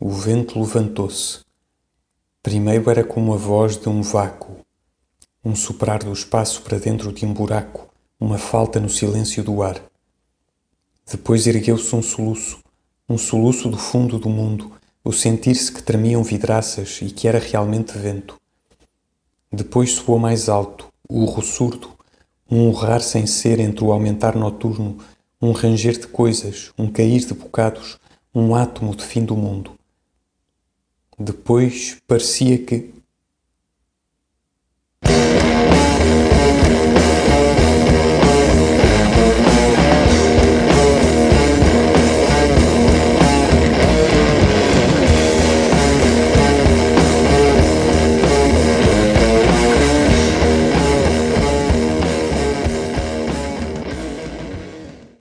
vento levantou-se. Primeiro era como a voz de um vácuo, um soprar do espaço para dentro de um buraco, uma falta no silêncio do ar. Depois ergueu-se um soluço, um soluço do fundo do mundo, o sentir-se que tremiam vidraças e que era realmente vento. Depois soou mais alto, o urro surdo, um urrar sem ser entre o aumentar noturno, um ranger de coisas, um cair de bocados, um átomo de fim do mundo. Depois parecia que